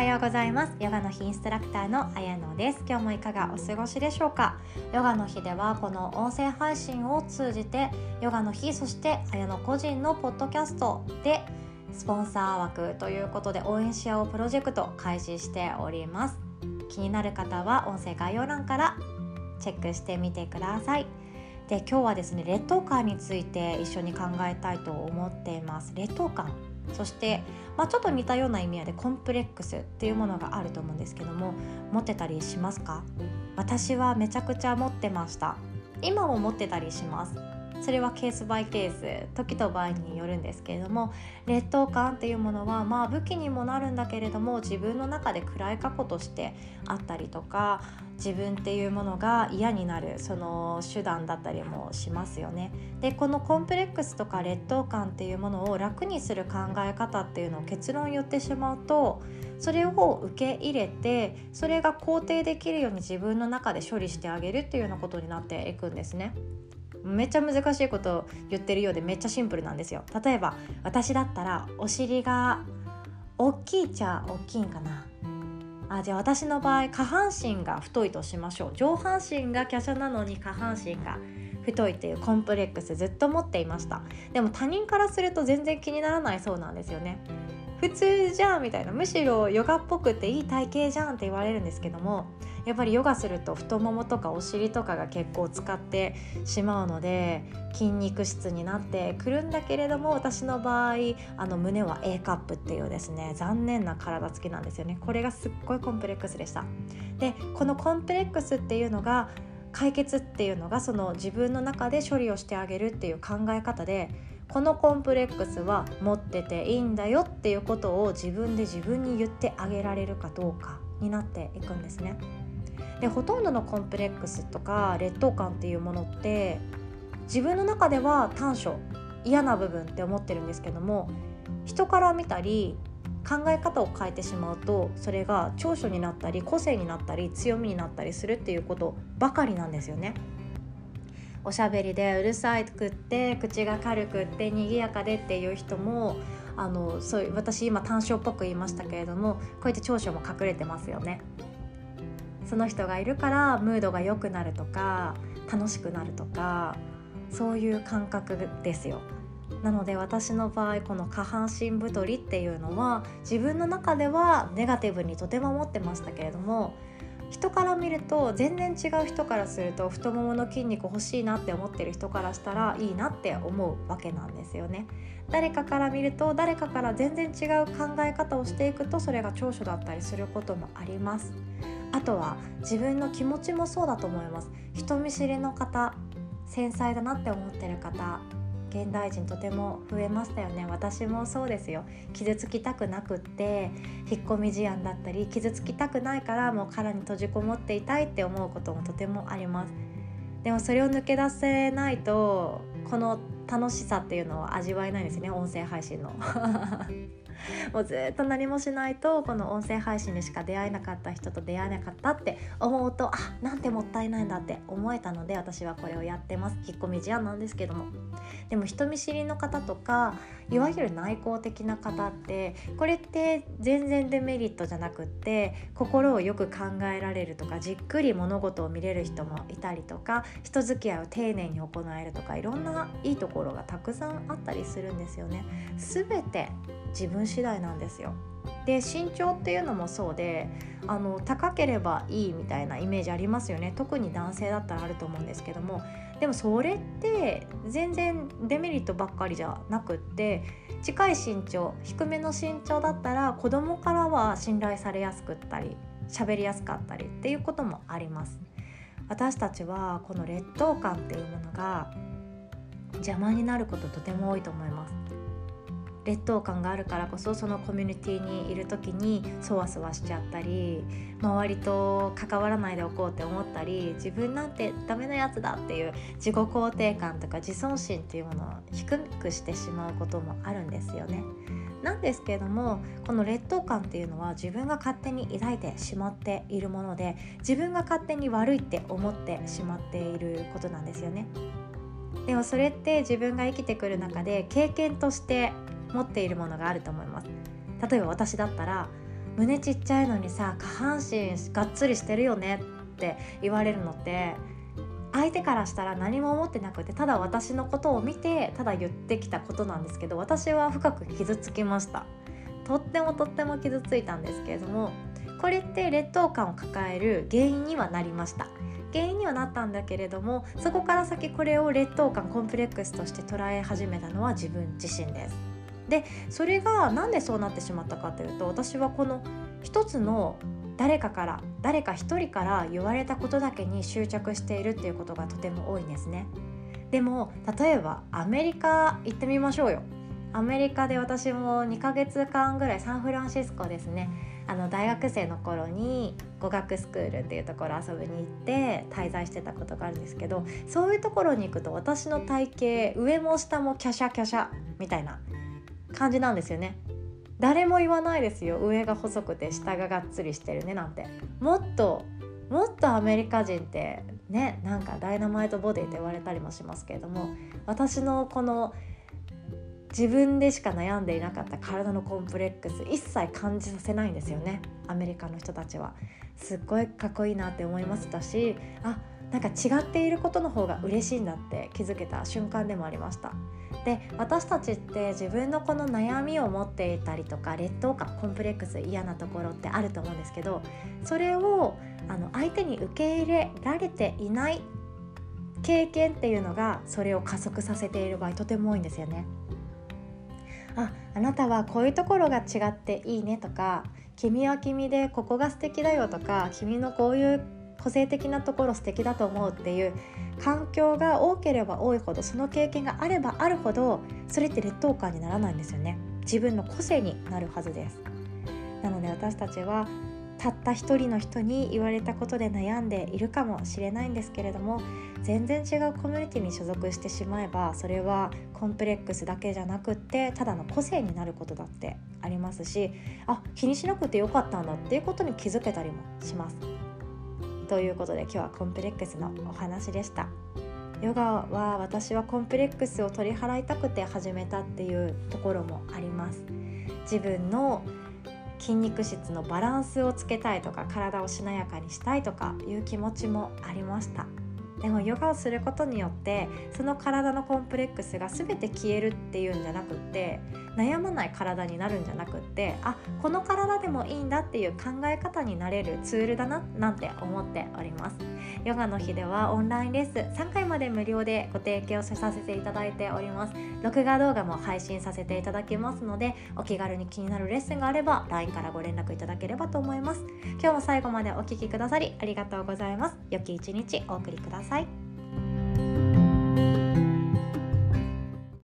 はようございます。ヨガの日インストラクターのあやのです。今日もいかがお過ごしでしょうか？ヨガの日ではこの音声配信を通じてヨガの日そしてあやの個人のポッドキャストでスポンサー枠ということで応援し合おうプロジェクト開始しております。気になる方は音声概要欄からチェックしてみてください。で今日はですね劣等感について一緒に考えたいと思っています。劣等感。そして、まあ、ちょっと似たような意味合いでコンプレックスっていうものがあると思うんですけども持ってたりしますか？私はめちゃくちゃ持ってました。今も持ってたりします。それはケースバイケース時と場合によるんですけれども劣等感っていうものはまあ武器にもなるんだけれども自分の中で暗い過去としてあったりとか自分っていうものが嫌になるその手段だったりもしますよね。でこのコンプレックスとか劣等感っていうものを楽にする考え方っていうのを結論言ってしまうとそれを受け入れてそれが肯定できるように自分の中で処理してあげるっていうようなことになっていくんですね。めっちゃ難しいことを言ってるようでめっちゃシンプルなんですよ。例えば私だったらお尻が大きいっちゃ大きいんかな。あじゃあ私の場合下半身が太いとしましょう。上半身が華奢なのに下半身が太いっていうコンプレックスずっと持っていました。でも他人からすると全然気にならないそうなんですよね。普通じゃんみたいな。むしろヨガっぽくていい体型じゃんって言われるんですけどもやっぱりヨガすると太ももとかお尻とかが結構使ってしまうので筋肉質になってくるんだけれども私の場合あの胸は A カップっていうですね残念な体つきなんですよね。これがすっごいコンプレックスでした。でこのコンプレックスっていうのが解決っていうのがその自分の中で処理をしてあげるっていう考え方でこのコンプレックスは持ってていいんだよっていうことを自分で自分に言ってあげられるかどうかになっていくんですね。でほとんどのコンプレックスとか劣等感っていうものって自分の中では短所嫌な部分って思ってるんですけども人から見たり考え方を変えてしまうとそれが長所になったり個性になったり強みになったりするっていうことばかりなんですよね。おしゃべりでうるさいくって口が軽くって賑やかでっていう人もあのそういう私今短所っぽく言いましたけれどもこうやって長所も隠れてますよね。その人がいるからムードが良くなるとか楽しくなるとかそういう感覚ですよ。なので私の場合この下半身太りっていうのは自分の中ではネガティブにとても思ってましたけれども人から見ると全然違う人からすると太ももの筋肉欲しいなって思ってる人からしたらいいなって思うわけなんですよね。誰かから見ると誰かから全然違う考え方をしていくとそれが長所だったりすることもあります。あとは自分の気持ちもそうだと思います人見知りの方繊細だなって思ってる方現代人とても増えましたよね。私もそうですよ。傷つきたくなくって引っ込み思案だったり傷つきたくないからもう殻に閉じこもっていたいって思うこともとてもあります。でもそれを抜け出せないとこの楽しさっていうのは味わえないんですね。音声配信の。もうずっと何もしないとこの音声配信でしか出会えなかった人と出会えなかったって思うとあなんてもったいないんだって思えたので私はこれをやってます引っ込み思案なんですけどもでも人見知りの方とかいわゆる内向的な方ってこれって全然デメリットじゃなくって心をよく考えられるとかじっくり物事を見れる人もいたりとか人付き合いを丁寧に行えるとかいろんないいところがたくさんあったりするんですよね。全て自分次第なんですよ。で身長っていうのもそうであの高ければいいみたいなイメージありますよね。特に男性だったらあると思うんですけども。でもそれって全然デメリットばっかりじゃなくって近い身長低めの身長だったら子供からは信頼されやすくったり喋りやすかったりっていうこともあります。私たちはこの劣等感っていうものが邪魔になることとても多いと思います。劣等感があるからこそそのコミュニティにいる時にそわそわしちゃったり周りと関わらないでおこうって思ったり自分なんてダメなやつだっていう自己肯定感とか自尊心っていうものを低くしてしまうこともあるんですよね。なんですけれどもこの劣等感っていうのは自分が勝手に抱いてしまっているもので自分が勝手に悪いって思ってしまっていることなんですよね。でもそれって自分が生きてくる中で経験として持っているものがあると思います。例えば私だったら胸ちっちゃいのにさ下半身がっつりしてるよねって言われるのって相手からしたら何も思ってなくてただ私のことを見てただ言ってきたことなんですけど私は深く傷つきました。とってもとっても傷ついたんですけれどもこれって劣等感を抱える原因にはなりました。原因にはなったんだけれどもそこから先これを劣等感コンプレックスとして捉え始めたのは自分自身です。でそれが何でそうなってしまったかというと私はこの一つの誰かから誰か一人から言われたことだけに執着しているっていうことがとても多いんですね。でも例えばアメリカ行ってみましょうよ。アメリカで私も2ヶ月間ぐらいサンフランシスコですね。あの大学生の頃に語学スクールっていうところ遊びに行って滞在してたことがあるんですけどそういうところに行くと私の体型上も下もキャシャキャシャみたいな感じなんですよね。誰も言わないですよ。上が細くて下ががっつりしてるね。なんて。もっともっとアメリカ人ってねなんかダイナマイトボディって言われたりもしますけれども私のこの自分でしか悩んでいなかった体のコンプレックス一切感じさせないんですよね。アメリカの人たちは。すっごいかっこいいなって思いましたしあなんか違っていることの方が嬉しいんだって気づけた瞬間でもありましたで私たちって自分のこの悩みを持っていたりとか劣等感コンプレックス嫌なところってあると思うんですけどそれをあの相手に受け入れられていない経験っていうのがそれを加速させている場合とても多いんですよね。ああなたはこういうところが違っていいねとか君は君でここが素敵だよとか君のこういう個性的なところ素敵だと思うっていう環境が多ければ多いほどその経験があればあるほどそれって劣等感にならないんですよね自分の個性になるはずですなので私たちはたった一人の人に言われたことで悩んでいるかもしれないんですけれども全然違うコミュニティに所属してしまえばそれはコンプレックスだけじゃなくってただの個性になることだってありますしあ気にしなくてよかったんだっていうことに気づけたりもします。ということで今日はコンプレックスのお話でした。ヨガは私はコンプレックスを取り払いたくて始めたっていうところもあります。自分の筋肉質のバランスをつけたいとか体をしなやかにしたいとかいう気持ちもありましたでもヨガをすることによってその体のコンプレックスが全て消えるっていうんじゃなくって悩まない体になるんじゃなくってあこの体でもいいんだっていう考え方になれるツールだななんて思っております。ヨガの日ではオンラインレッスン3回まで無料でご提供させていただいております。録画動画も配信させていただきますのでお気軽に気になるレッスンがあれば LINE からご連絡いただければと思います。今日も最後までお聴きくださりありがとうございます。良き一日お送りください。